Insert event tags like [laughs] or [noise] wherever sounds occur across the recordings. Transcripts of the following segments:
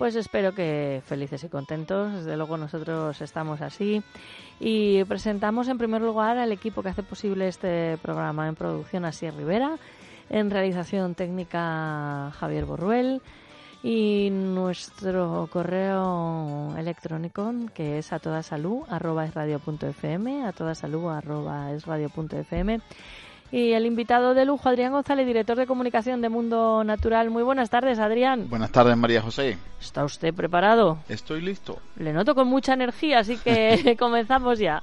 Pues espero que felices y contentos. Desde luego nosotros estamos así. Y presentamos en primer lugar al equipo que hace posible este programa en producción Así Rivera, en realización técnica Javier Borruel y nuestro correo electrónico que es a toda salud arroba es radio a toda salud arroba es y el invitado de lujo, Adrián González, director de comunicación de Mundo Natural. Muy buenas tardes, Adrián. Buenas tardes, María José. ¿Está usted preparado? Estoy listo. Le noto con mucha energía, así que [laughs] comenzamos ya.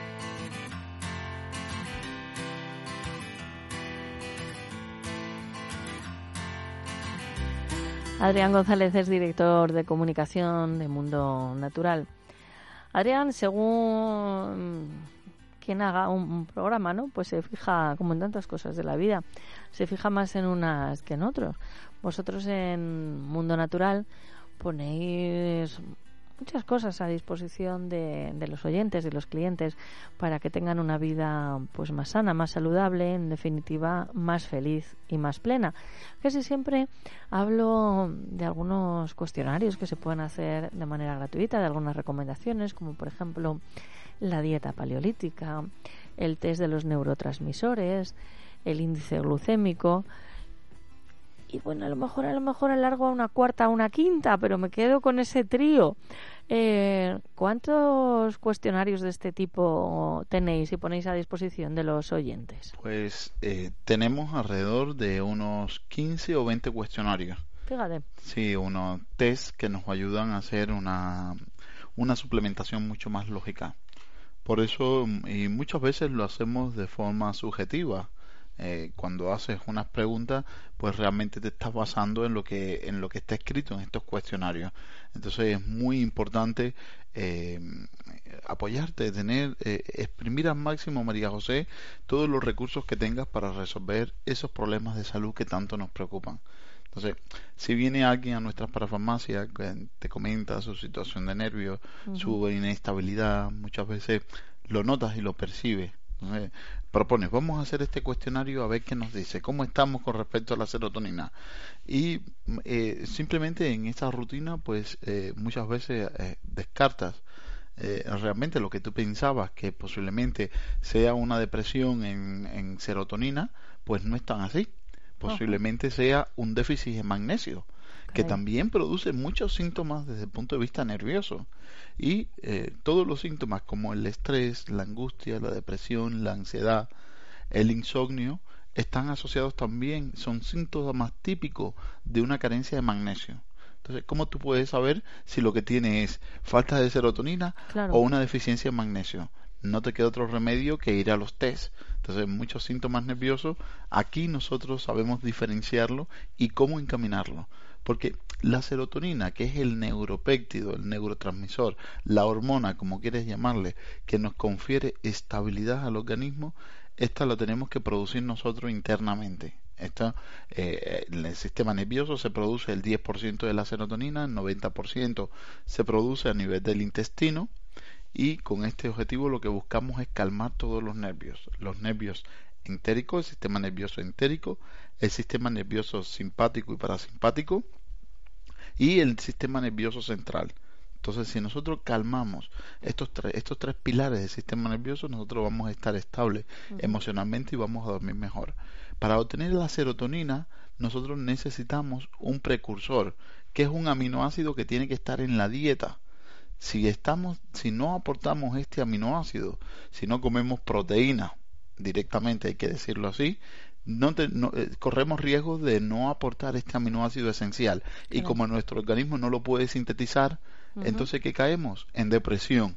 Adrián González es director de comunicación de Mundo Natural. Adrián, según quien haga un, programa, ¿no? Pues se fija, como en tantas cosas de la vida, se fija más en unas que en otros. Vosotros en Mundo Natural ponéis muchas cosas a disposición de, los oyentes, de los clientes, para que tengan una vida pues más sana, más saludable, en definitiva más feliz y más plena. Casi siempre hablo de algunos cuestionarios que se pueden hacer de manera gratuita, de algunas recomendaciones, como por ejemplo la dieta paleolítica, el test de los neurotransmisores, el índice glucémico, y bueno, a lo mejor a lo mejor alargo a una cuarta, a una quinta, pero me quedo con ese trío. Eh, ¿Cuántos cuestionarios de este tipo tenéis y ponéis a disposición de los oyentes? Pues eh, tenemos alrededor de unos 15 o 20 cuestionarios. Fíjate. Sí, unos test que nos ayudan a hacer una, una suplementación mucho más lógica. Por eso, y muchas veces lo hacemos de forma subjetiva eh, cuando haces unas preguntas, pues realmente te estás basando en lo que en lo que está escrito en estos cuestionarios. Entonces es muy importante eh, apoyarte, tener, eh, exprimir al máximo, María José, todos los recursos que tengas para resolver esos problemas de salud que tanto nos preocupan. Entonces, si viene alguien a nuestras parafarmacias que te comenta su situación de nervios, su inestabilidad, muchas veces lo notas y lo percibes propones, vamos a hacer este cuestionario a ver qué nos dice, cómo estamos con respecto a la serotonina. Y eh, simplemente en esta rutina, pues eh, muchas veces eh, descartas realmente lo que tú pensabas que posiblemente sea una depresión en, serotonina, pues no es tan así. Posiblemente sea un déficit de magnesio que también produce muchos síntomas desde el punto de vista nervioso. Y eh, todos los síntomas como el estrés, la angustia, la depresión, la ansiedad, el insomnio, están asociados también, son síntomas típicos de una carencia de magnesio. Entonces, ¿cómo tú puedes saber si lo que tiene es falta de serotonina o una deficiencia de magnesio? No te queda otro remedio que ir a los test. Entonces, muchos síntomas nerviosos, aquí nosotros sabemos diferenciarlo y cómo encaminarlo. Porque la serotonina, que es el neuropéptido, el neurotransmisor, la hormona, como quieres llamarle, que nos confiere estabilidad al organismo, esta la tenemos que producir nosotros internamente. Eh, en el sistema nervioso se produce el 10% de la serotonina, el 90% se produce a nivel del intestino y con este objetivo lo que buscamos es calmar todos los nervios, los nervios entéricos, el sistema nervioso entérico, el sistema nervioso simpático y parasimpático y el sistema nervioso central. Entonces, si nosotros calmamos estos tres, estos tres pilares del sistema nervioso, nosotros vamos a estar estables emocionalmente y vamos a dormir mejor. Para obtener la serotonina, nosotros necesitamos un precursor, que es un aminoácido que tiene que estar en la dieta. Si estamos, si no aportamos este aminoácido, si no comemos proteína directamente, hay que decirlo así, no, eh, corremos riesgo de no aportar este aminoácido esencial. Y como nuestro organismo no lo puede sintetizar, entonces ¿qué caemos? En depresión.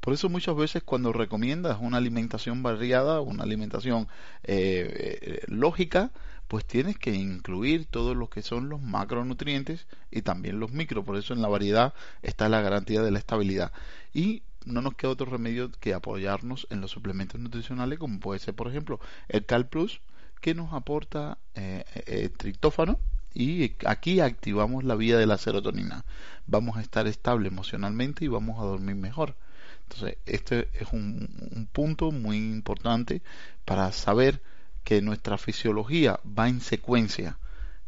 Por eso muchas veces cuando recomiendas una alimentación variada, una alimentación eh, eh, lógica, pues tienes que incluir todos los que son los macronutrientes y también los micro. Por eso en la variedad está la garantía de la estabilidad. Y no nos queda otro remedio que apoyarnos en los suplementos nutricionales, como puede ser, por ejemplo, el Cal Plus, que nos aporta eh, triptófano, y aquí activamos la vía de la serotonina. Vamos a estar estable emocionalmente y vamos a dormir mejor. Entonces, este es un, un punto muy importante para saber que nuestra fisiología va en secuencia.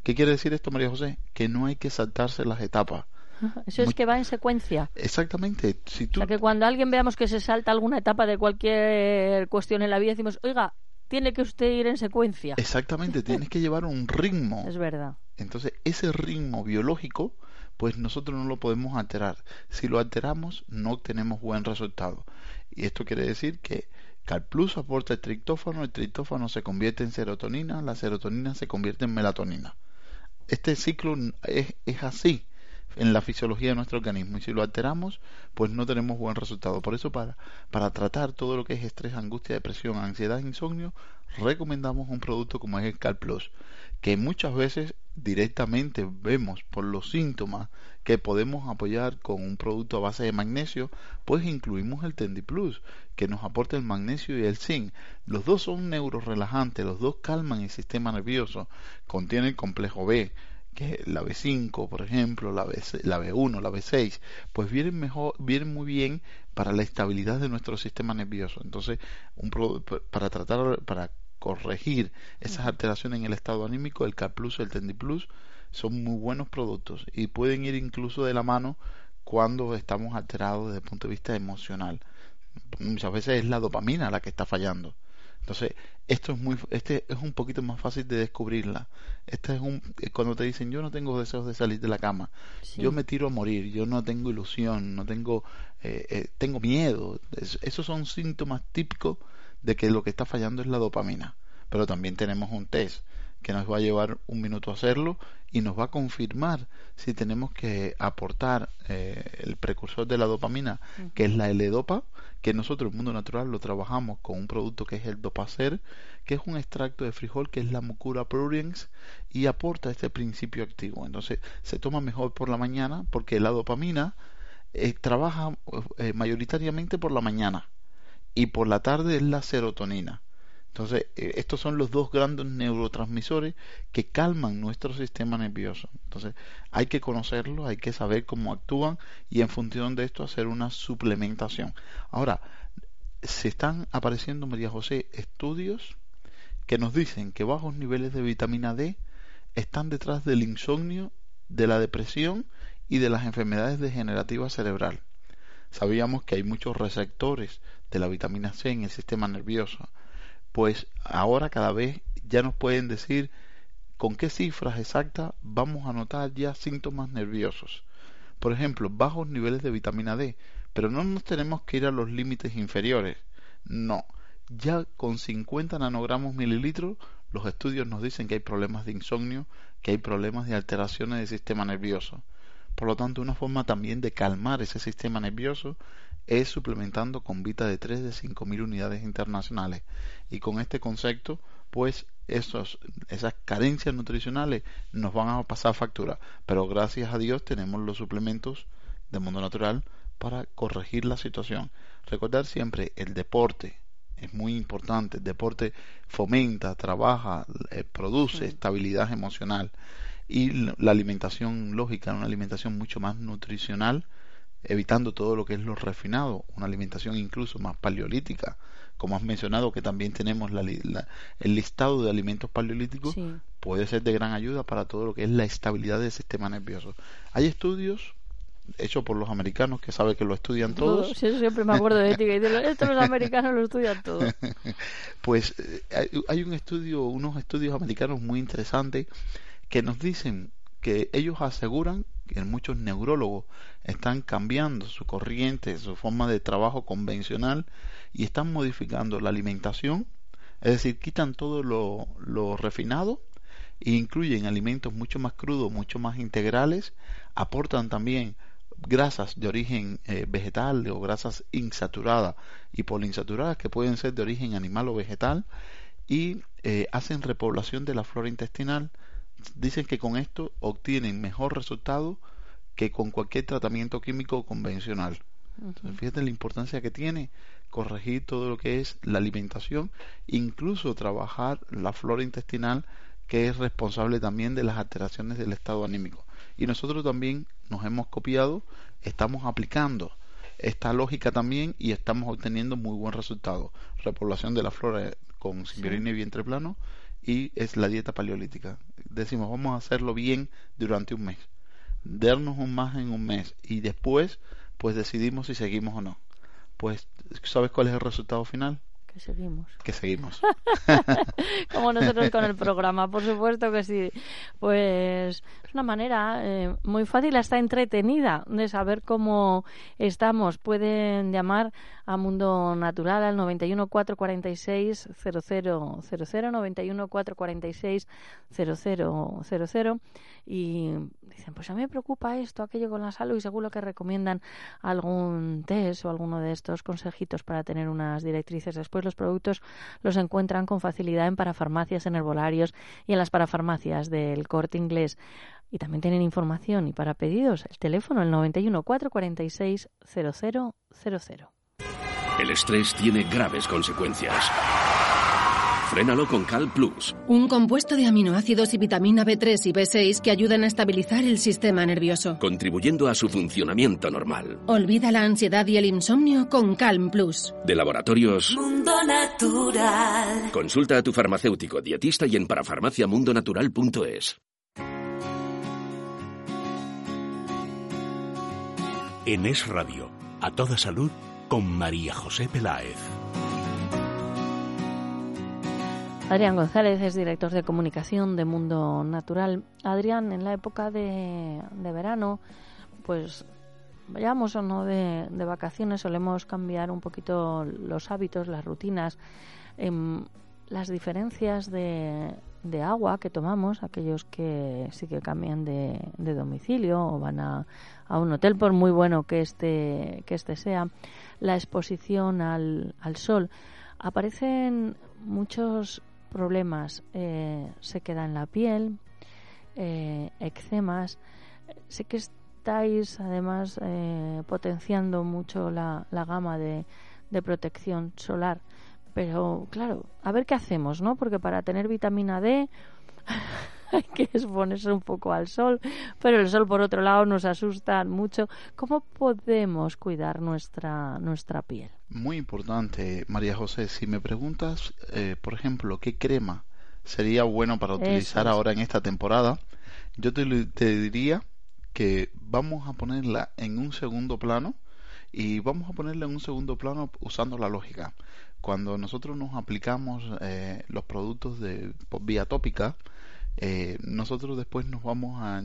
¿Qué quiere decir esto, María José? Que no hay que saltarse las etapas. [laughs] Eso es que va en secuencia. Exactamente. Si tú... O sea, que cuando alguien veamos que se salta alguna etapa de cualquier cuestión en la vida, decimos, oiga, tiene que usted ir en secuencia. Exactamente, [laughs] tienes que llevar un ritmo. Es verdad. Entonces, ese ritmo biológico, pues nosotros no lo podemos alterar. Si lo alteramos, no obtenemos buen resultado. Y esto quiere decir que Plus aporta el triptófano, el triptófano se convierte en serotonina, la serotonina se convierte en melatonina. Este ciclo es, es así en la fisiología de nuestro organismo y si lo alteramos pues no tenemos buen resultado por eso para, para tratar todo lo que es estrés, angustia, depresión, ansiedad, insomnio recomendamos un producto como es el Cal Plus que muchas veces directamente vemos por los síntomas que podemos apoyar con un producto a base de magnesio, pues incluimos el Tendi Plus, que nos aporta el magnesio y el zinc. Los dos son neurorelajantes, los dos calman el sistema nervioso, contiene el complejo B, que la B5, por ejemplo, la, B, la B1, la B6, pues vienen mejor, vienen muy bien para la estabilidad de nuestro sistema nervioso. Entonces, un para tratar para corregir esas alteraciones en el estado anímico, el K Plus, el Tendi Plus son muy buenos productos y pueden ir incluso de la mano cuando estamos alterados desde el punto de vista emocional. Muchas veces es la dopamina la que está fallando. Entonces, esto es muy este es un poquito más fácil de descubrirla. Este es un cuando te dicen, "Yo no tengo deseos de salir de la cama. Yo me tiro a morir, yo no tengo ilusión, no tengo eh, eh, tengo miedo." esos son síntomas típicos de que lo que está fallando es la dopamina. Pero también tenemos un test que nos va a llevar un minuto a hacerlo y nos va a confirmar si tenemos que aportar eh, el precursor de la dopamina, que es la L-Dopa, que nosotros el mundo natural lo trabajamos con un producto que es el Dopacer, que es un extracto de frijol que es la Mucura pruriens y aporta este principio activo. Entonces se toma mejor por la mañana porque la dopamina eh, trabaja eh, mayoritariamente por la mañana y por la tarde es la serotonina. Entonces, eh, estos son los dos grandes neurotransmisores que calman nuestro sistema nervioso. Entonces, hay que conocerlos, hay que saber cómo actúan y en función de esto hacer una suplementación. Ahora, se están apareciendo, María José, estudios que nos dicen que bajos niveles de vitamina D están detrás del insomnio, de la depresión y de las enfermedades degenerativas cerebral. Sabíamos que hay muchos receptores de la vitamina C en el sistema nervioso pues ahora cada vez ya nos pueden decir con qué cifras exactas vamos a notar ya síntomas nerviosos. Por ejemplo, bajos niveles de vitamina D, pero no nos tenemos que ir a los límites inferiores. No, ya con 50 nanogramos mililitros los estudios nos dicen que hay problemas de insomnio, que hay problemas de alteraciones del sistema nervioso. Por lo tanto, una forma también de calmar ese sistema nervioso es suplementando con Vita de 3 de 5.000 unidades internacionales. Y con este concepto, pues esos, esas carencias nutricionales nos van a pasar factura. Pero gracias a Dios tenemos los suplementos del mundo natural para corregir la situación. Recordar siempre el deporte es muy importante. El deporte fomenta, trabaja, eh, produce estabilidad emocional. Y la alimentación lógica, una alimentación mucho más nutricional, evitando todo lo que es lo refinado, una alimentación incluso más paleolítica, como has mencionado que también tenemos la, el listado de alimentos paleolíticos, puede ser de gran ayuda para todo lo que es la estabilidad del sistema nervioso. Hay estudios hecho por los americanos, que sabe que lo estudian todos. Sí, eso siempre me acuerdo de ti, que dicen, esto los americanos lo estudian todo. [laughs] pues eh, hay- hay un estudio, unos estudios americanos muy interesantes que nos dicen que ellos aseguran que muchos neurólogos están cambiando su corriente, su forma de trabajo convencional y están modificando la alimentación, es decir, quitan todo lo, lo refinado e incluyen alimentos mucho más crudos, mucho más integrales, aportan también grasas de origen eh, vegetal o grasas insaturadas y poliinsaturadas que pueden ser de origen animal o vegetal y eh, hacen repoblación de la flora intestinal. Dicen que con esto obtienen mejor resultado que con cualquier tratamiento químico convencional. Entonces, fíjate la importancia que tiene corregir todo lo que es la alimentación, incluso trabajar la flora intestinal que es responsable también de las alteraciones del estado anímico. Y nosotros también nos hemos copiado, estamos aplicando esta lógica también y estamos obteniendo muy buen resultado. Repoblación de la flora con simbiorina y vientre plano y es la dieta paleolítica. Decimos, vamos a hacerlo bien durante un mes. Darnos un más en un mes y después pues decidimos si seguimos o no. Pues, ¿sabes cuál es el resultado final? Que seguimos. Que seguimos. [laughs] Como nosotros con el [laughs] programa, por supuesto que sí. Pues es una manera eh, muy fácil, hasta entretenida, de saber cómo estamos. Pueden llamar a Mundo Natural al 91 446 0000, 91 446 0000 y dicen, pues a mí me preocupa esto, aquello con la salud y seguro que recomiendan algún test o alguno de estos consejitos para tener unas directrices. Después los productos los encuentran con facilidad en parafarmacias, en herbolarios y en las parafarmacias del corte inglés. Y también tienen información y para pedidos el teléfono el 91 446 0000. El estrés tiene graves consecuencias. Frénalo con Cal Plus. Un compuesto de aminoácidos y vitamina B3 y B6 que ayudan a estabilizar el sistema nervioso. contribuyendo a su funcionamiento normal. Olvida la ansiedad y el insomnio con Calm Plus. De laboratorios, Mundo Natural. consulta a tu farmacéutico, dietista y en parafarmaciamundonatural.es. En Es Radio, a toda salud, con María José Peláez. Adrián González es director de comunicación de Mundo Natural. Adrián, en la época de, de verano, pues vayamos o no de, de vacaciones, solemos cambiar un poquito los hábitos, las rutinas, em, las diferencias de, de agua que tomamos, aquellos que sí que cambian de, de domicilio o van a, a un hotel, por muy bueno que este, que este sea, la exposición al, al sol. Aparecen muchos problemas, eh, se queda en la piel, eh, eczemas. Sé que estáis además eh, potenciando mucho la, la gama de, de protección solar, pero claro, a ver qué hacemos, ¿no? Porque para tener vitamina D [laughs] hay que exponerse un poco al sol, pero el sol por otro lado nos asusta mucho. ¿Cómo podemos cuidar nuestra nuestra piel? Muy importante, María José. Si me preguntas, eh, por ejemplo, qué crema sería bueno para utilizar es. ahora en esta temporada, yo te, diría que vamos a ponerla en un segundo plano y vamos a ponerla en un segundo plano usando la lógica. Cuando nosotros nos aplicamos eh, los productos de por vía tópica, eh, nosotros después nos vamos a,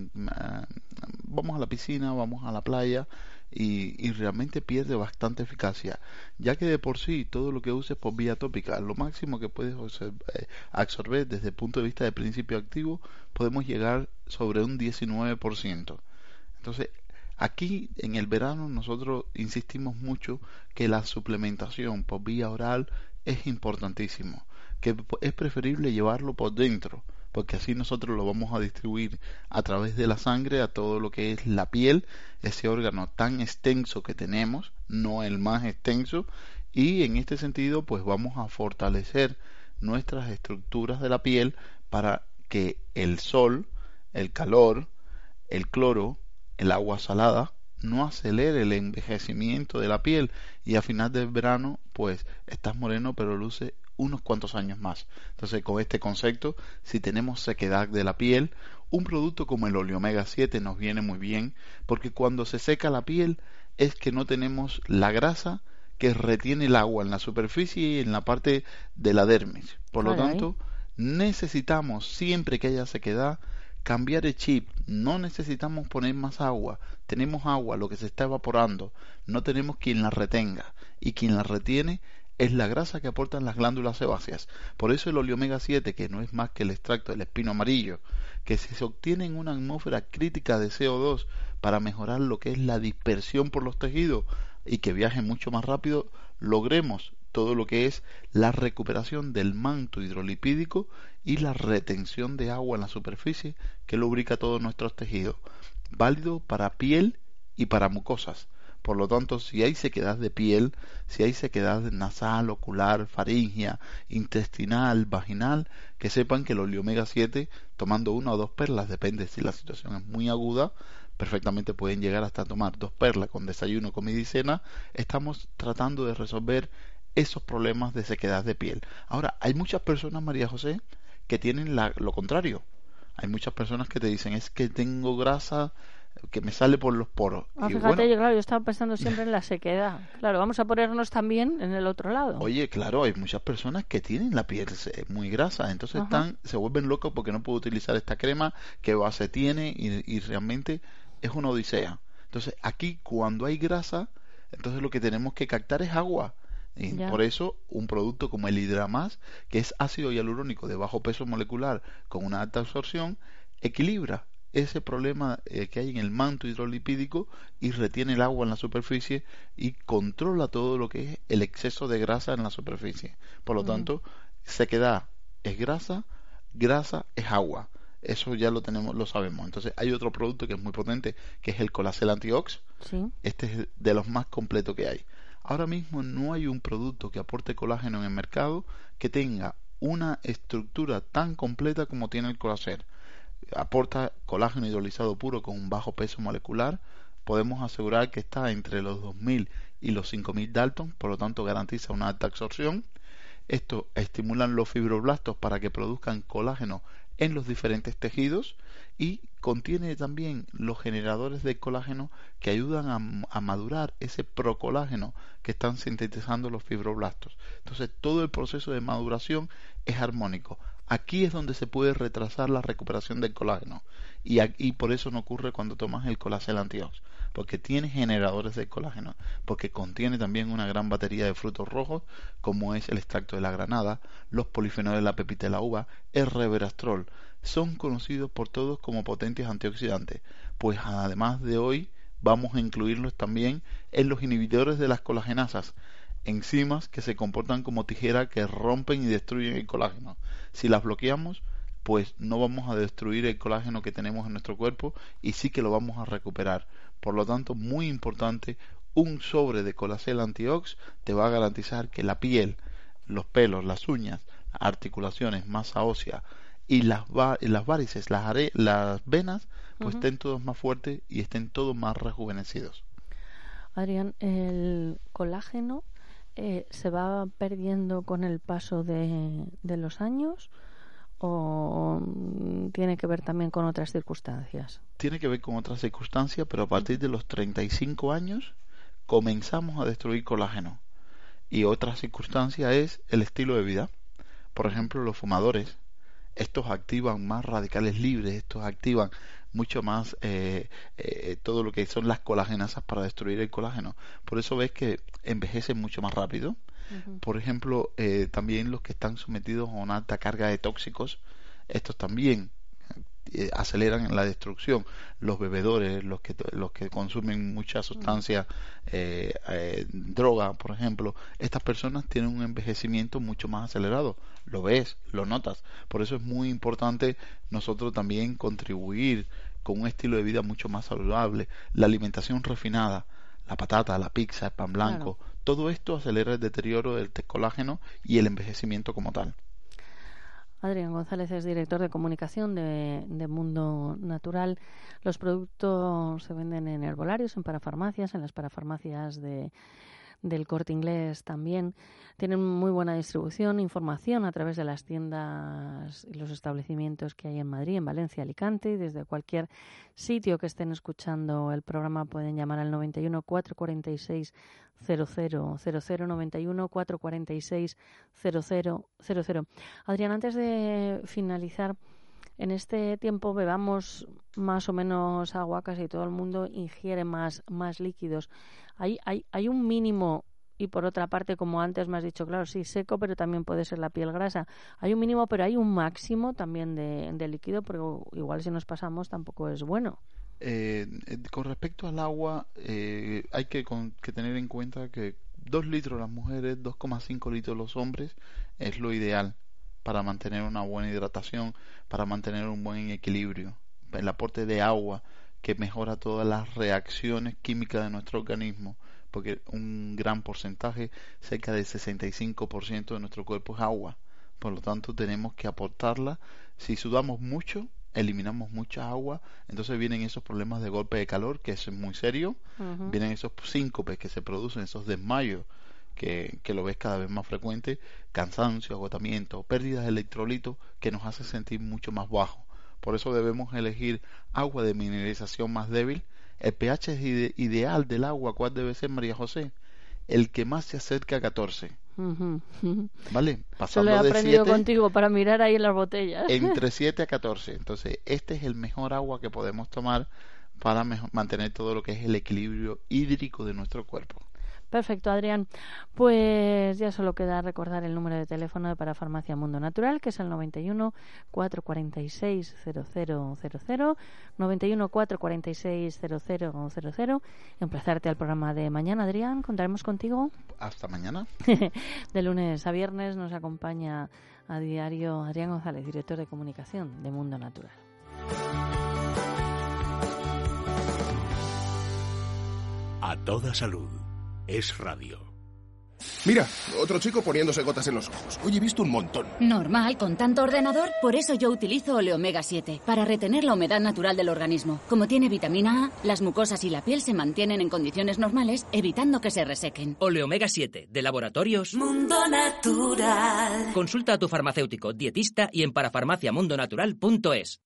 vamos a la piscina, vamos a la playa y, realmente pierde bastante eficacia, ya que de por sí todo lo que uses por vía tópica, lo máximo que puedes eh, absorber desde el punto de vista de principio activo, podemos llegar sobre un 19%. Entonces, aquí en el verano nosotros insistimos mucho que la suplementación por vía oral es importantísimo, que es preferible llevarlo por dentro, porque así nosotros lo vamos a distribuir a través de la sangre a todo lo que es la piel, ese órgano tan extenso que tenemos, no el más extenso, y en este sentido pues vamos a fortalecer nuestras estructuras de la piel para que el sol, el calor, el cloro, el agua salada no acelere el envejecimiento de la piel. Y a final del verano pues estás moreno pero luce unos cuantos años más. Entonces con este concepto, si tenemos sequedad de la piel Un producto como el oleomega 7 nos viene muy bien porque cuando se seca la piel es que no tenemos la grasa que retiene el agua en la superficie y en la parte de la dermis. Por lo tanto, necesitamos siempre que haya sequedad cambiar el chip. No necesitamos poner más agua. Tenemos agua, lo que se está evaporando. No tenemos quien la retenga. Y quien la retiene es la grasa que aportan las glándulas sebáceas. Por eso el oleomega 7, que no es más que el extracto del espino amarillo, que se obtiene en una atmósfera crítica de CO2 para mejorar lo que es la dispersión por los tejidos y que viaje mucho más rápido, logremos todo lo que es la recuperación del manto hidrolipídico y la retención de agua en la superficie que lubrica todos nuestros tejidos, válido para piel y para mucosas. Por lo tanto, si hay sequedad de piel, si hay sequedad nasal, ocular, faringia, intestinal, vaginal, que sepan que el oleomega 7, tomando una o dos perlas, depende si la situación es muy aguda, perfectamente pueden llegar hasta tomar dos perlas con desayuno, comida y cena. Estamos tratando de resolver esos problemas de sequedad de piel. Ahora, hay muchas personas, María José, que tienen lo contrario. Hay muchas personas que te dicen, es que tengo grasa que me sale por los poros. Ah, fíjate, yo, claro, yo estaba pensando siempre en la sequedad. Claro, vamos a ponernos también en el otro lado. Oye, claro, hay muchas personas que tienen la piel muy grasa, entonces están, se vuelven locos porque no puedo utilizar esta crema, que base tiene y, realmente es una odisea. Entonces, aquí cuando hay grasa, entonces lo que tenemos que captar es agua. Y por eso un producto como el Hidramas, que es ácido hialurónico de bajo peso molecular con una alta absorción, equilibra ese problema eh, que hay en el manto hidrolipídico y retiene el agua en la superficie y controla todo lo que es el exceso de grasa en la superficie. Por lo tanto, sequedad es grasa, grasa es agua. Eso ya lo tenemos, lo sabemos. Entonces hay otro producto que es muy potente, que es el Colacel Antiox. Este es de los más completos que hay. Ahora mismo no hay un producto que aporte colágeno en el mercado que tenga una estructura tan completa como tiene el Colacel aporta colágeno hidrolizado puro con un bajo peso molecular, podemos asegurar que está entre los 2000 y los 5000 Dalton, por lo tanto garantiza una alta absorción. Esto estimulan los fibroblastos para que produzcan colágeno en los diferentes tejidos y contiene también los generadores de colágeno que ayudan a, a, madurar ese procolágeno que están sintetizando los fibroblastos. Entonces todo el proceso de maduración es armónico. Aquí es donde se puede retrasar la recuperación del colágeno. Y, por eso no ocurre cuando tomas el colacel antiox, porque tiene generadores de colágeno, porque contiene también una gran batería de frutos rojos como es el extracto de la granada, los polifenoles de la pepita de la uva, el reverastrol, son conocidos por todos como potentes antioxidantes, pues además de hoy vamos a incluirlos también en los inhibidores de las colagenasas, enzimas que se comportan como tijera que rompen y destruyen el colágeno. Si las bloqueamos, pues no vamos a destruir el colágeno que tenemos en nuestro cuerpo y sí que lo vamos a recuperar. Por lo tanto, muy importante, un sobre de colacel antiox te va a garantizar que la piel, los pelos, las uñas, articulaciones, masa ósea y las, las varices, las, las venas, pues estén todos más fuertes y estén todos más rejuvenecidos. Adrián, el colágeno eh, se va perdiendo con el paso de, los años o mm, tiene que ver también con otras circunstancias? Tiene que ver con otras circunstancias, pero a partir de los 35 años comenzamos a destruir colágeno. Y otra circunstancia es el estilo de vida. Por ejemplo, los fumadores. Estos activan más radicales libres, estos activan mucho más eh, eh, todo lo que son las colagenasas para destruir el colágeno. Por eso ves que envejecen mucho más rápido. Por ejemplo, eh, también los que están sometidos a una alta carga de tóxicos, estos también eh, aceleran la destrucción. Los bebedores, los que, los que consumen mucha sustancia, eh, eh, droga, por ejemplo, estas personas tienen un envejecimiento mucho más acelerado. Lo ves, lo notas. Por eso es muy importante nosotros también contribuir con un estilo de vida mucho más saludable. La alimentación refinada, la patata, la pizza, el pan blanco, todo esto acelera el deterioro del colágeno y el envejecimiento como tal. Adrián González es director de comunicación de, Mundo Natural. Los productos se venden en herbolarios, en parafarmacias, en las parafarmacias de, del corte inglés también. Tienen muy buena distribución, información a través de las tiendas y los establecimientos que hay en Madrid, en Valencia, Alicante. Y desde cualquier sitio que estén escuchando el programa pueden llamar al 91 446 0000 91 446 0000. Adrián, antes de finalizar, en este tiempo bebamos más o menos agua, casi todo el mundo ingiere más, más líquidos. Hay, hay, hay un mínimo y por otra parte, como antes me has dicho, claro, sí, seco, pero también puede ser la piel grasa. Hay un mínimo, pero hay un máximo también de, de líquido, pero igual si nos pasamos tampoco es bueno. Eh, eh con respecto al agua, eh, hay que, con, que tener en cuenta que 2 litros las mujeres, 2,5 litros los hombres es lo ideal para mantener una buena hidratación, para mantener un buen equilibrio. El aporte de agua que mejora todas las reacciones químicas de nuestro organismo, porque un gran porcentaje, cerca del 65% de nuestro cuerpo es agua. Por lo tanto, tenemos que aportarla. Si sudamos mucho, eliminamos mucha agua, entonces vienen esos problemas de golpe de calor, que es muy serio, vienen esos síncopes que se producen, esos desmayos que, que, lo ves cada vez más frecuente, cansancio, agotamiento, pérdidas de electrolitos que nos hace sentir mucho más bajo. Por eso debemos elegir agua de mineralización más débil. El pH es ideal del agua, ¿cuál debe ser María José? El que más se acerca a 14. ¿Vale? Pasando he aprendido contigo para mirar ahí en las botellas. Entre [laughs] 7 a 14. Entonces, este es el mejor agua que podemos tomar para mantener todo lo que es el equilibrio hídrico de nuestro cuerpo. Perfecto, Adrián. Pues ya solo queda recordar el número de teléfono de Parafarmacia Mundo Natural, que es el 91 446 0000, 91 446 0000. Emplazarte al programa de mañana, Adrián. Contaremos contigo. Hasta mañana. [laughs] de lunes a viernes nos acompaña a diario Adrián González, director de comunicación de Mundo Natural. A toda salud es radio. Mira, otro chico poniéndose gotas en los ojos. Hoy he visto un montón. Normal, con tanto ordenador. Por eso yo utilizo Oleomega 7, para retener la humedad natural del organismo. Como tiene vitamina A, las mucosas y la piel se mantienen en condiciones normales, evitando que se resequen. Oleomega 7, de laboratorios Mundo Natural. Consulta a tu farmacéutico, dietista y en parafarmaciamundonatural.es.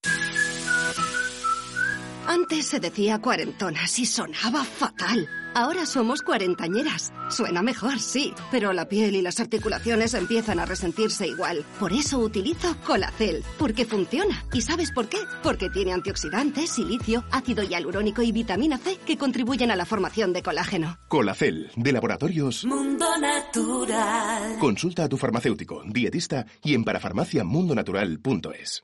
Antes se decía cuarentonas y sonaba fatal. Ahora somos cuarentañeras. Suena mejor, sí, pero la piel y las articulaciones empiezan a resentirse igual. Por eso utilizo Colacel, porque funciona. ¿Y sabes por qué? Porque tiene antioxidantes, silicio, ácido hialurónico y vitamina C que contribuyen a la formación de colágeno. Colacel, de laboratorios Mundo Natural. Consulta a tu farmacéutico, dietista y en parafarmaciamundonatural.es.